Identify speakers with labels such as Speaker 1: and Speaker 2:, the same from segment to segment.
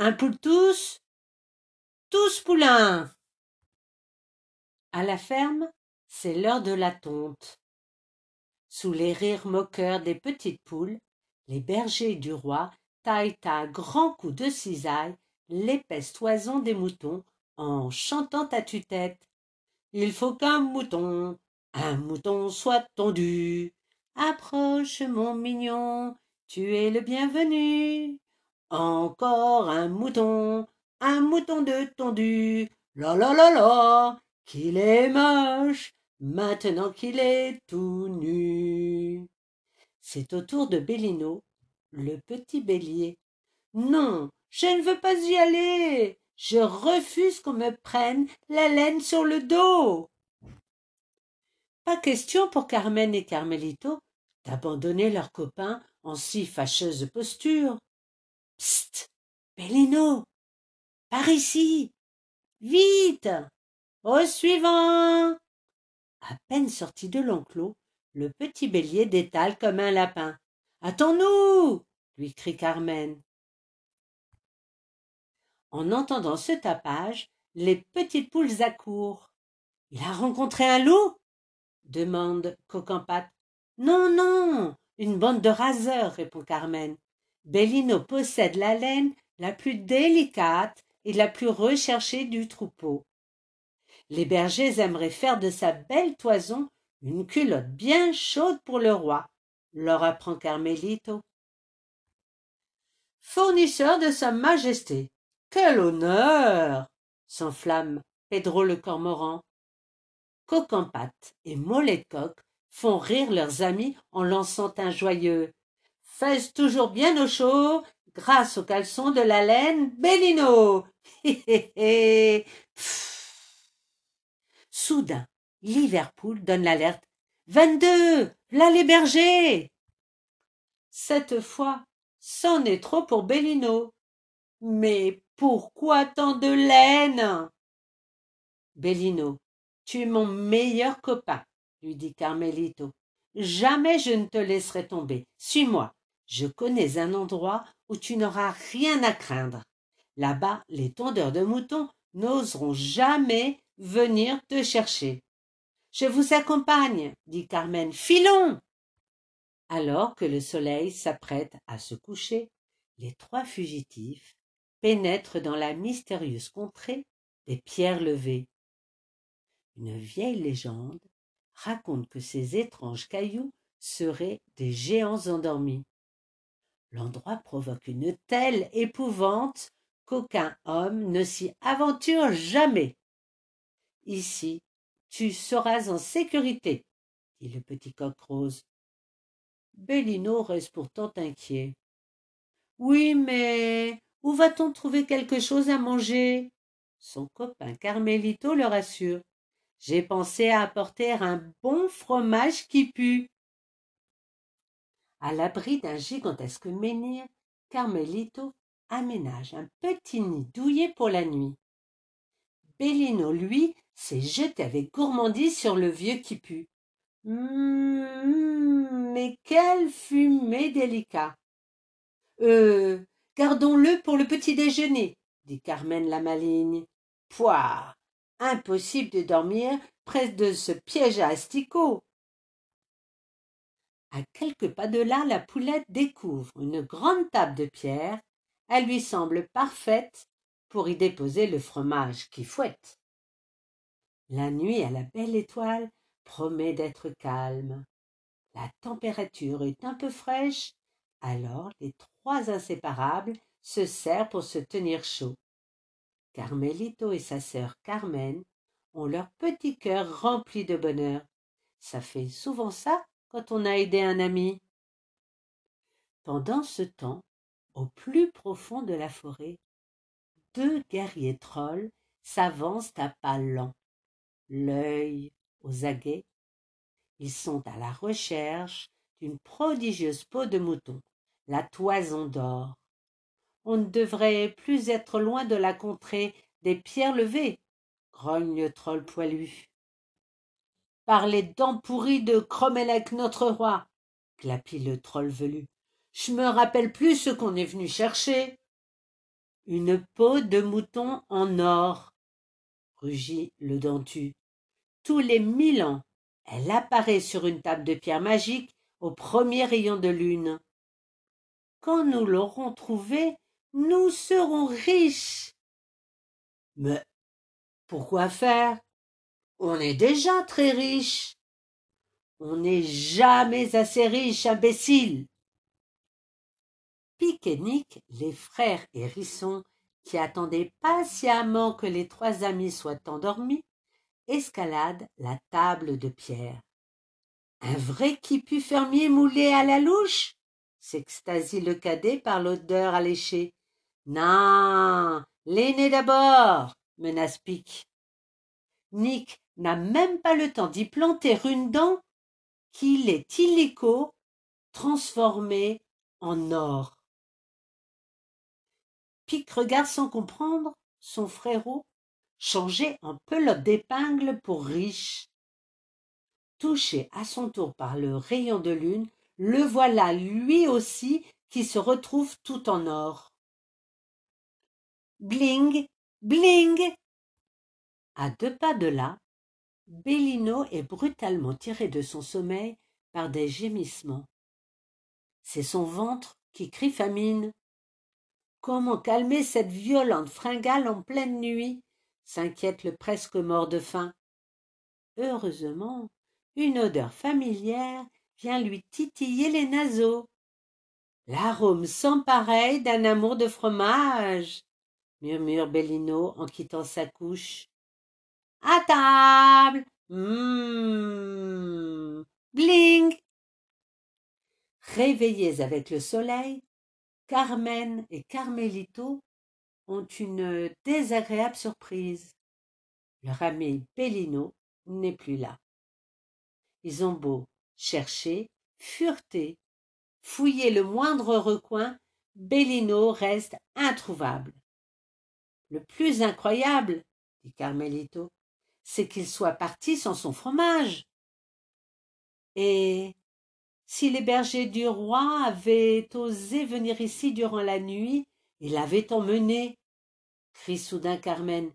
Speaker 1: Un poule tous Tous poulains À la ferme, c'est l'heure de la tonte. Sous les rires moqueurs des petites poules, les bergers du roi taillent à grands coups de cisaille l'épaisse toison des moutons en chantant à tue-tête. Il faut qu'un mouton, un mouton soit tondu. Approche, mon mignon, tu es le bienvenu. Encore un mouton, un mouton de tondu. La la la la, qu'il est moche, maintenant qu'il est tout nu. C'est au tour de Bellino, le petit bélier. Non, je ne veux pas y aller. Je refuse qu'on me prenne la laine sur le dos. Pas question pour Carmen et Carmelito d'abandonner leurs copains en si fâcheuse posture. Bellino. Par ici. Vite. Au suivant. À peine sorti de l'enclos, le petit bélier détale comme un lapin. Attends-nous. lui crie Carmen. En entendant ce tapage, les petites poules accourent. Il a rencontré un loup? demande Coquempate. Non, non, une bande de raseurs, répond Carmen. Bellino possède la laine la plus délicate et la plus recherchée du troupeau. Les bergers aimeraient faire de sa belle toison une culotte bien chaude pour le roi, leur apprend Carmelito. Fournisseur de sa majesté, quel honneur s'enflamme Pedro le cormoran. Coquempate et Mollet Coq font rire leurs amis en lançant un joyeux Fais toujours bien au chaud grâce au caleçon de la laine Bellino. Soudain, Liverpool donne l'alerte. Vingt-deux, là les bergers. Cette fois, c'en est trop pour Bellino. Mais pourquoi tant de laine? Bellino, tu es mon meilleur copain, lui dit Carmelito. Jamais je ne te laisserai tomber. Suis-moi. Je connais un endroit où tu n'auras rien à craindre. Là-bas, les tondeurs de moutons n'oseront jamais venir te chercher. Je vous accompagne, dit Carmen. Filons. Alors que le soleil s'apprête à se coucher, les trois fugitifs pénètre dans la mystérieuse contrée des pierres levées. Une vieille légende raconte que ces étranges cailloux seraient des géants endormis. L'endroit provoque une telle épouvante qu'aucun homme ne s'y aventure jamais. Ici, tu seras en sécurité, dit le petit coq rose. Bellino reste pourtant inquiet. Oui, mais où va-t-on trouver quelque chose à manger? Son copain Carmelito le rassure. J'ai pensé à apporter un bon fromage qui pue. À l'abri d'un gigantesque menhir, Carmelito aménage un petit nid douillet pour la nuit. Bellino, lui, s'est jeté avec gourmandise sur le vieux qui pue. Hum, mais quelle fumée délicat. Euh, Gardons-le pour le petit déjeuner, dit Carmen la maligne. Pouah. Impossible de dormir près de ce piège à asticots. À quelques pas de là, la poulette découvre une grande table de pierre. Elle lui semble parfaite pour y déposer le fromage qui fouette. La nuit à la belle étoile promet d'être calme. La température est un peu fraîche alors les trois inséparables se serrent pour se tenir chaud. Carmelito et sa sœur Carmen ont leur petit cœur rempli de bonheur. Ça fait souvent ça quand on a aidé un ami. Pendant ce temps, au plus profond de la forêt, deux guerriers trolls s'avancent à pas lents, l'œil aux aguets. Ils sont à la recherche d'une prodigieuse peau de mouton, la toison d'or. On ne devrait plus être loin de la contrée des pierres levées, grogne le troll poilu. Par les dents pourries de Cromelec notre roi, glapit le troll velu. Je me rappelle plus ce qu'on est venu chercher. Une peau de mouton en or, rugit le dentu. Tous les mille ans, elle apparaît sur une table de pierre magique au premier rayon de lune. Quand nous l'aurons trouvée, nous serons riches. Mais pourquoi faire? On est déjà très riches. On n'est jamais assez riche, imbécile. Pic et Nick, les frères hérissons, qui attendaient patiemment que les trois amis soient endormis, escaladent la table de pierre. Un vrai quipu fermier moulé à la louche? s'extasie le cadet par l'odeur alléchée. Non, l'aîné d'abord, menace Pic. Nick n'a même pas le temps d'y planter une dent qu'il est illico transformé en or. Pic regarde sans comprendre son frérot changé en pelote d'épingle pour riche. Touché à son tour par le rayon de lune, le voilà lui aussi qui se retrouve tout en or. Bling, bling. À deux pas de là, Bellino est brutalement tiré de son sommeil par des gémissements. C'est son ventre qui crie famine. Comment calmer cette violente fringale en pleine nuit? s'inquiète le presque mort de faim. Heureusement, une odeur familière vient lui titiller les naseaux. L'arôme sans pareil d'un amour de fromage, murmure Bellino en quittant sa couche. À table. Hum. Bling. Réveillés avec le soleil, Carmen et Carmelito ont une désagréable surprise. Leur ami Bellino n'est plus là. Ils ont beau chercher, fureter, fouiller le moindre recoin, Bellino reste introuvable. Le plus incroyable, dit Carmelito, c'est qu'il soit parti sans son fromage. Et si les bergers du roi avaient osé venir ici durant la nuit et l'avaient emmené, crie soudain Carmen.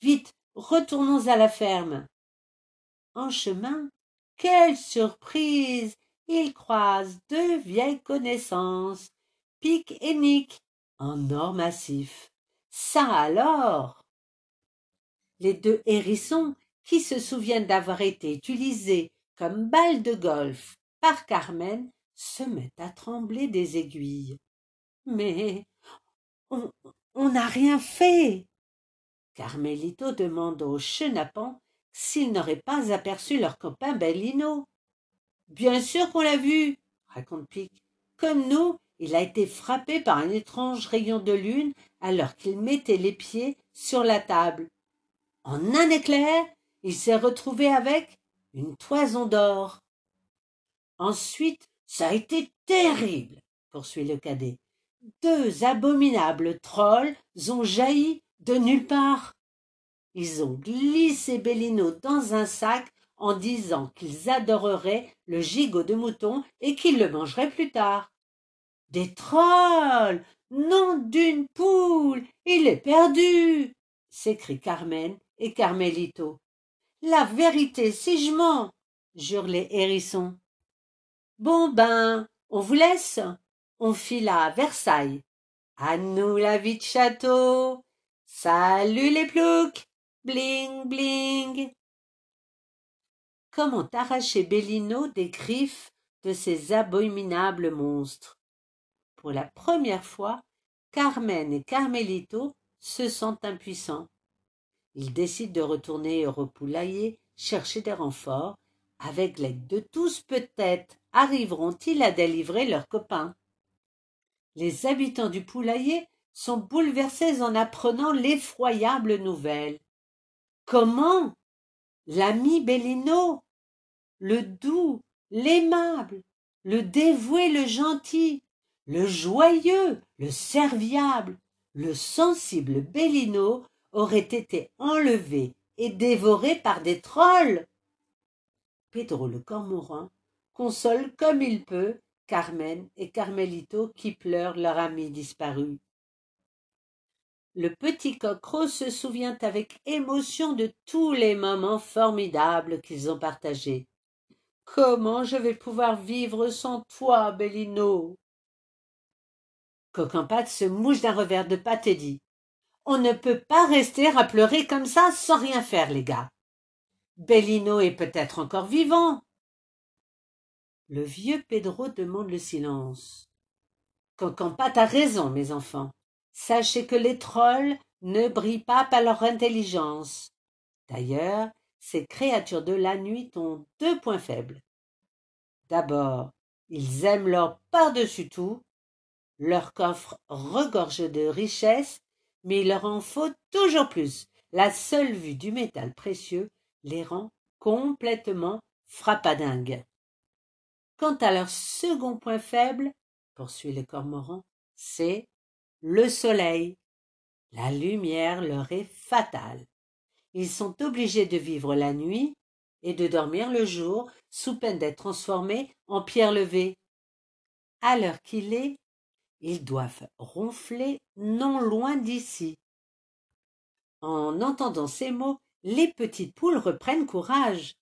Speaker 1: Vite, retournons à la ferme. En chemin, quelle surprise. Ils croisent deux vieilles connaissances, Pic et Nick, en or massif. Ça alors les deux hérissons, qui se souviennent d'avoir été utilisés comme balles de golf par Carmen, se mettent à trembler des aiguilles. Mais on n'a rien fait. Carmelito demande au chenapan s'ils n'auraient pas aperçu leur copain Bellino. Bien sûr qu'on l'a vu, raconte Pic. Comme nous, il a été frappé par un étrange rayon de lune alors qu'il mettait les pieds sur la table. En un éclair, il s'est retrouvé avec une toison d'or. Ensuite, ça a été terrible, poursuit le cadet. Deux abominables trolls ont jailli de nulle part. Ils ont glissé Bellino dans un sac en disant qu'ils adoreraient le gigot de mouton et qu'ils le mangeraient plus tard. Des trolls. Nom d'une poule. Il est perdu. s'écrie Carmen et Carmelito. La vérité, si je mens, jurent les hérissons. Bon ben, on vous laisse. On file à Versailles. À nous la vie de château. Salut les ploucs. Bling bling. Comment arracher Bellino des griffes de ces abominables monstres? Pour la première fois, Carmen et Carmelito se sentent impuissants. Ils décident de retourner au repoulailler chercher des renforts. Avec l'aide de tous, peut-être arriveront-ils à délivrer leurs copains. Les habitants du poulailler sont bouleversés en apprenant l'effroyable nouvelle. Comment? L'ami Bellino, le doux, l'aimable, le dévoué, le gentil, le joyeux, le serviable, le sensible Bellino aurait été enlevé et dévoré par des trolls. Pedro le cormoran console comme il peut Carmen et Carmelito qui pleurent leur ami disparu. le petit coq se souvient avec émotion de tous les moments formidables qu'ils ont partagés. Comment je vais pouvoir vivre sans toi, Bellino? Coquempate se mouche d'un revers de pâte et dit On ne peut pas rester à pleurer comme ça sans rien faire, les gars. Bellino est peut-être encore vivant. Le vieux Pedro demande le silence. Coquempate a raison, mes enfants. Sachez que les trolls ne brillent pas par leur intelligence. D'ailleurs, ces créatures de la nuit ont deux points faibles. D'abord, ils aiment l'or par-dessus tout. Leur coffre regorge de richesses, mais il leur en faut toujours plus. La seule vue du métal précieux les rend complètement frappadingues. Quant à leur second point faible, poursuit le cormoran, c'est le soleil. La lumière leur est fatale. Ils sont obligés de vivre la nuit et de dormir le jour sous peine d'être transformés en pierre levée. À l'heure qu'il est, ils doivent ronfler non loin d'ici. En entendant ces mots, les petites poules reprennent courage.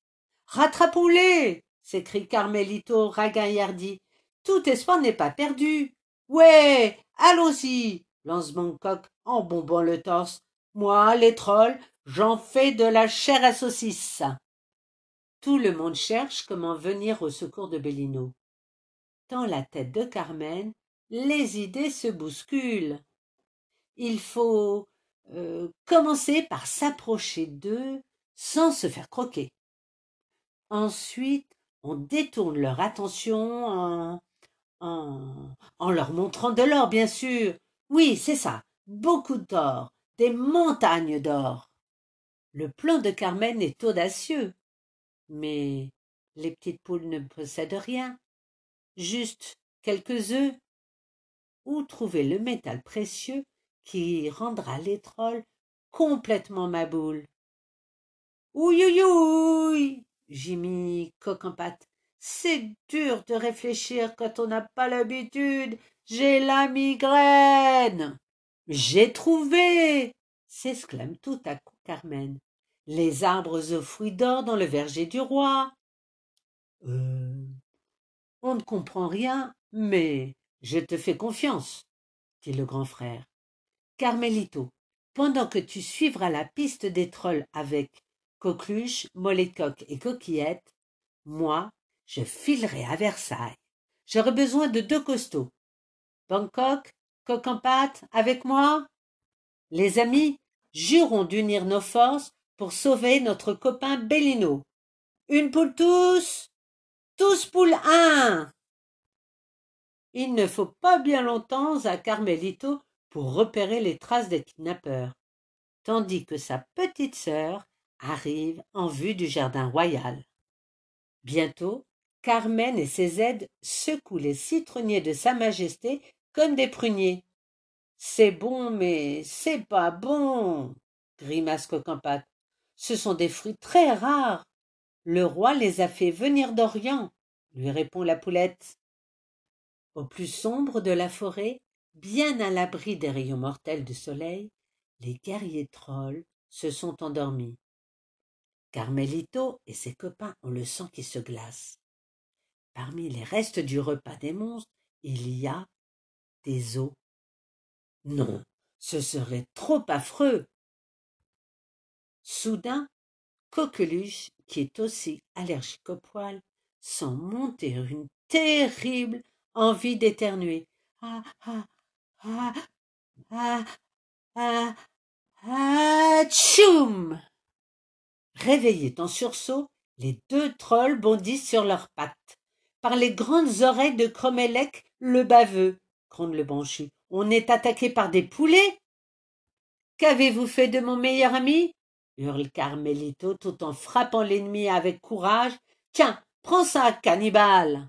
Speaker 1: Rattrapons-les s'écrie Carmelito ragaillardi. Tout espoir n'est pas perdu. Ouais, allons-y, lance Bangkok en bombant le torse. Moi, les trolls, j'en fais de la chair à saucisse. Tout le monde cherche comment venir au secours de Bellino. Dans la tête de Carmen, les idées se bousculent. Il faut euh, commencer par s'approcher d'eux sans se faire croquer. Ensuite, on détourne leur attention en, en, en leur montrant de l'or, bien sûr. Oui, c'est ça, beaucoup d'or, des montagnes d'or. Le plan de Carmen est audacieux, mais les petites poules ne possèdent rien, juste quelques œufs. Où trouver le métal précieux qui rendra les trolls complètement maboules Ouïouïouï Jimmy coq en pâte. C'est dur de réfléchir quand on n'a pas l'habitude. J'ai la migraine. J'ai trouvé s'exclame tout à coup Carmen. Les arbres aux fruits d'or dans le verger du roi. Euh, on ne comprend rien, mais je te fais confiance, dit le grand frère. Carmelito, pendant que tu suivras la piste des trolls avec Coqueluche, Molletcoque et Coquillette, moi, je filerai à Versailles. J'aurai besoin de deux costauds. Bangkok, coq en avec moi? Les amis, jurons d'unir nos forces pour sauver notre copain Bellino. Une poule tous? Tous poule un Il ne faut pas bien longtemps à Carmelito pour repérer les traces des kidnappeurs, tandis que sa petite sœur arrive en vue du jardin royal. Bientôt, Carmen et ses aides secouent les citronniers de Sa Majesté comme des pruniers. C'est bon, mais c'est pas bon, grimace Coquempate. Ce sont des fruits très rares. Le roi les a fait venir d'Orient, lui répond la poulette. Au plus sombre de la forêt, bien à l'abri des rayons mortels du soleil, les guerriers trolls se sont endormis. Carmelito et ses copains ont le sang qui se glace. Parmi les restes du repas des monstres, il y a des os. Non, ce serait trop affreux. Soudain, Coqueluche, qui est aussi allergique au poil, sent monter une terrible envie d'éternuer. Ah, ah, ah, ah, ah, ah, tchoum Réveillés en sursaut, les deux trolls bondissent sur leurs pattes. Par les grandes oreilles de Cromélec, le baveux, gronde le banchu. On est attaqué par des poulets? Qu'avez-vous fait de mon meilleur ami? hurle Carmelito tout en frappant l'ennemi avec courage. Tiens, prends ça, cannibale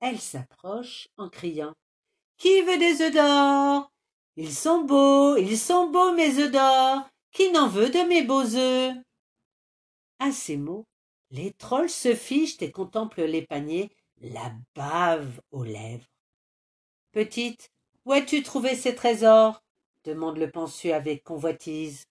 Speaker 1: Elle s'approche en criant Qui veut des œufs d'or? Ils sont beaux, ils sont beaux mes œufs d'or. Qui n'en veut de mes beaux œufs? À ces mots, les trolls se fichent et contemplent les paniers, la bave aux lèvres. Petite, où as-tu trouvé ces trésors? demande le pensu avec convoitise.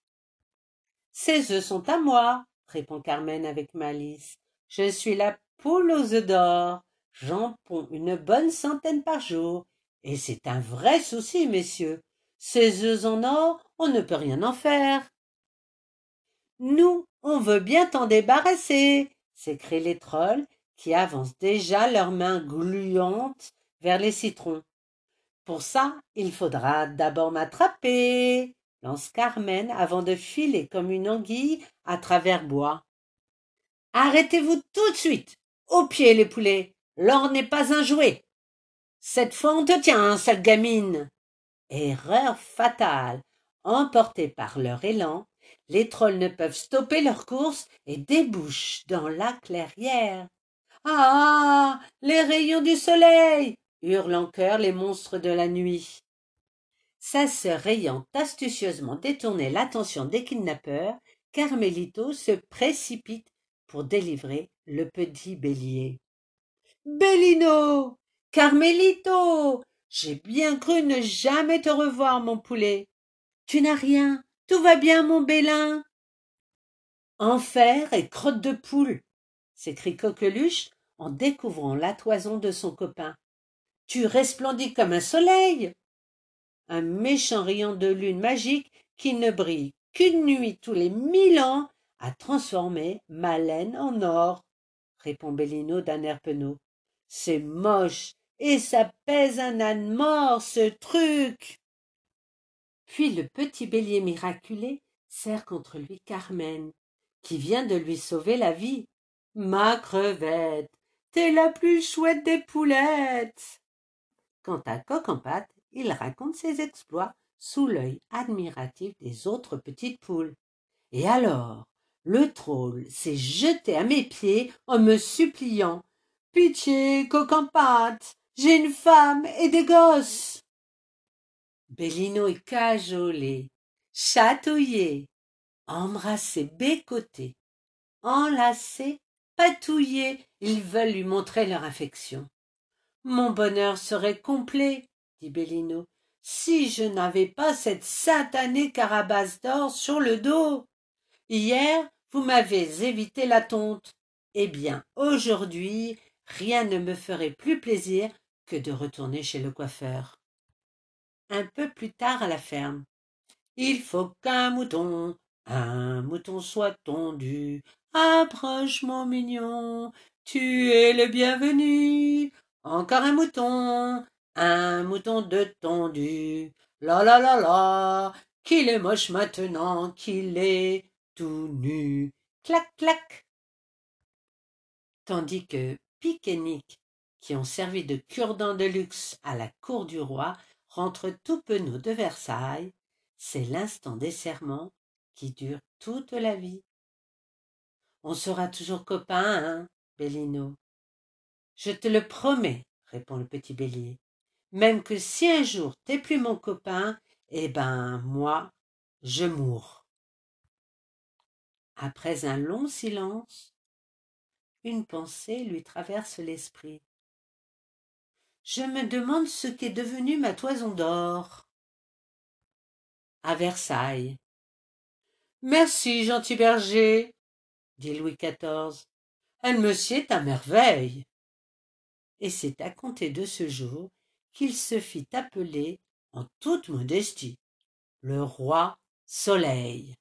Speaker 1: Ces œufs sont à moi, répond Carmen avec malice. Je suis la poule aux œufs d'or. J'en ponds une bonne centaine par jour. Et c'est un vrai souci, messieurs. Ces œufs en or, on ne peut rien en faire. Nous, on veut bien t'en débarrasser, s'écrient les trolls, qui avancent déjà leurs mains gluantes vers les citrons. Pour ça, il faudra d'abord m'attraper, lance Carmen avant de filer comme une anguille à travers bois. Arrêtez-vous tout de suite. Au pied, les poulets. L'or n'est pas un jouet. Cette fois on te tient, sale gamine. Erreur fatale. Emportés par leur élan, les trolls ne peuvent stopper leur course et débouchent dans la clairière. Ah. Les rayons du soleil. hurlent en chœur les monstres de la nuit. Sa sœur ayant astucieusement détourné l'attention des kidnappeurs, Carmelito se précipite pour délivrer le petit bélier. Bellino. Carmelito. J'ai bien cru ne jamais te revoir, mon poulet. Tu n'as rien. Tout va bien, mon bélin. Enfer et crotte de poule. s'écrie Coqueluche en découvrant la toison de son copain. Tu resplendis comme un soleil un méchant rayon de lune magique qui ne brille qu'une nuit tous les mille ans a transformé ma laine en or répond Bellino d'un air penaud c'est moche et ça pèse un âne mort ce truc puis le petit bélier miraculé serre contre lui carmen qui vient de lui sauver la vie ma crevette t'es la plus chouette des poulettes quant à coq en pâte il raconte ses exploits sous l'œil admiratif des autres petites poules. Et alors, le troll s'est jeté à mes pieds en me suppliant. Pitié, coquin-pâte, j'ai une femme et des gosses. Bellino est cajolé, chatouillé, embrassé, bécoté, enlacé, patouillé, ils veulent lui montrer leur affection. Mon bonheur serait complet dit Bellino, si je n'avais pas cette satanée carabasse d'or sur le dos. Hier, vous m'avez évité la tonte. Eh bien, aujourd'hui, rien ne me ferait plus plaisir que de retourner chez le coiffeur. Un peu plus tard à la ferme. Il faut qu'un mouton, un mouton soit tondu. Approche, mon mignon, tu es le bienvenu. Encore un mouton, un mouton de tondu. La la la la, qu'il est moche maintenant qu'il est tout nu. Clac clac. Tandis que Qui ont servi de cure-dents de luxe à la cour du roi, rentrent tout penauds de Versailles, c'est l'instant des serments qui dure toute la vie. On sera toujours copains, hein, Bellino? Je te le promets, répond le petit bélier même que si un jour t'es plus mon copain, eh ben moi, je mourre. Après un long silence, une pensée lui traverse l'esprit. Je me demande ce qu'est devenu ma toison d'or. À Versailles. Merci, gentil berger, dit Louis XIV. Elle me sied à merveille. Et c'est à compter de ce jour qu'il se fit appeler en toute modestie le roi soleil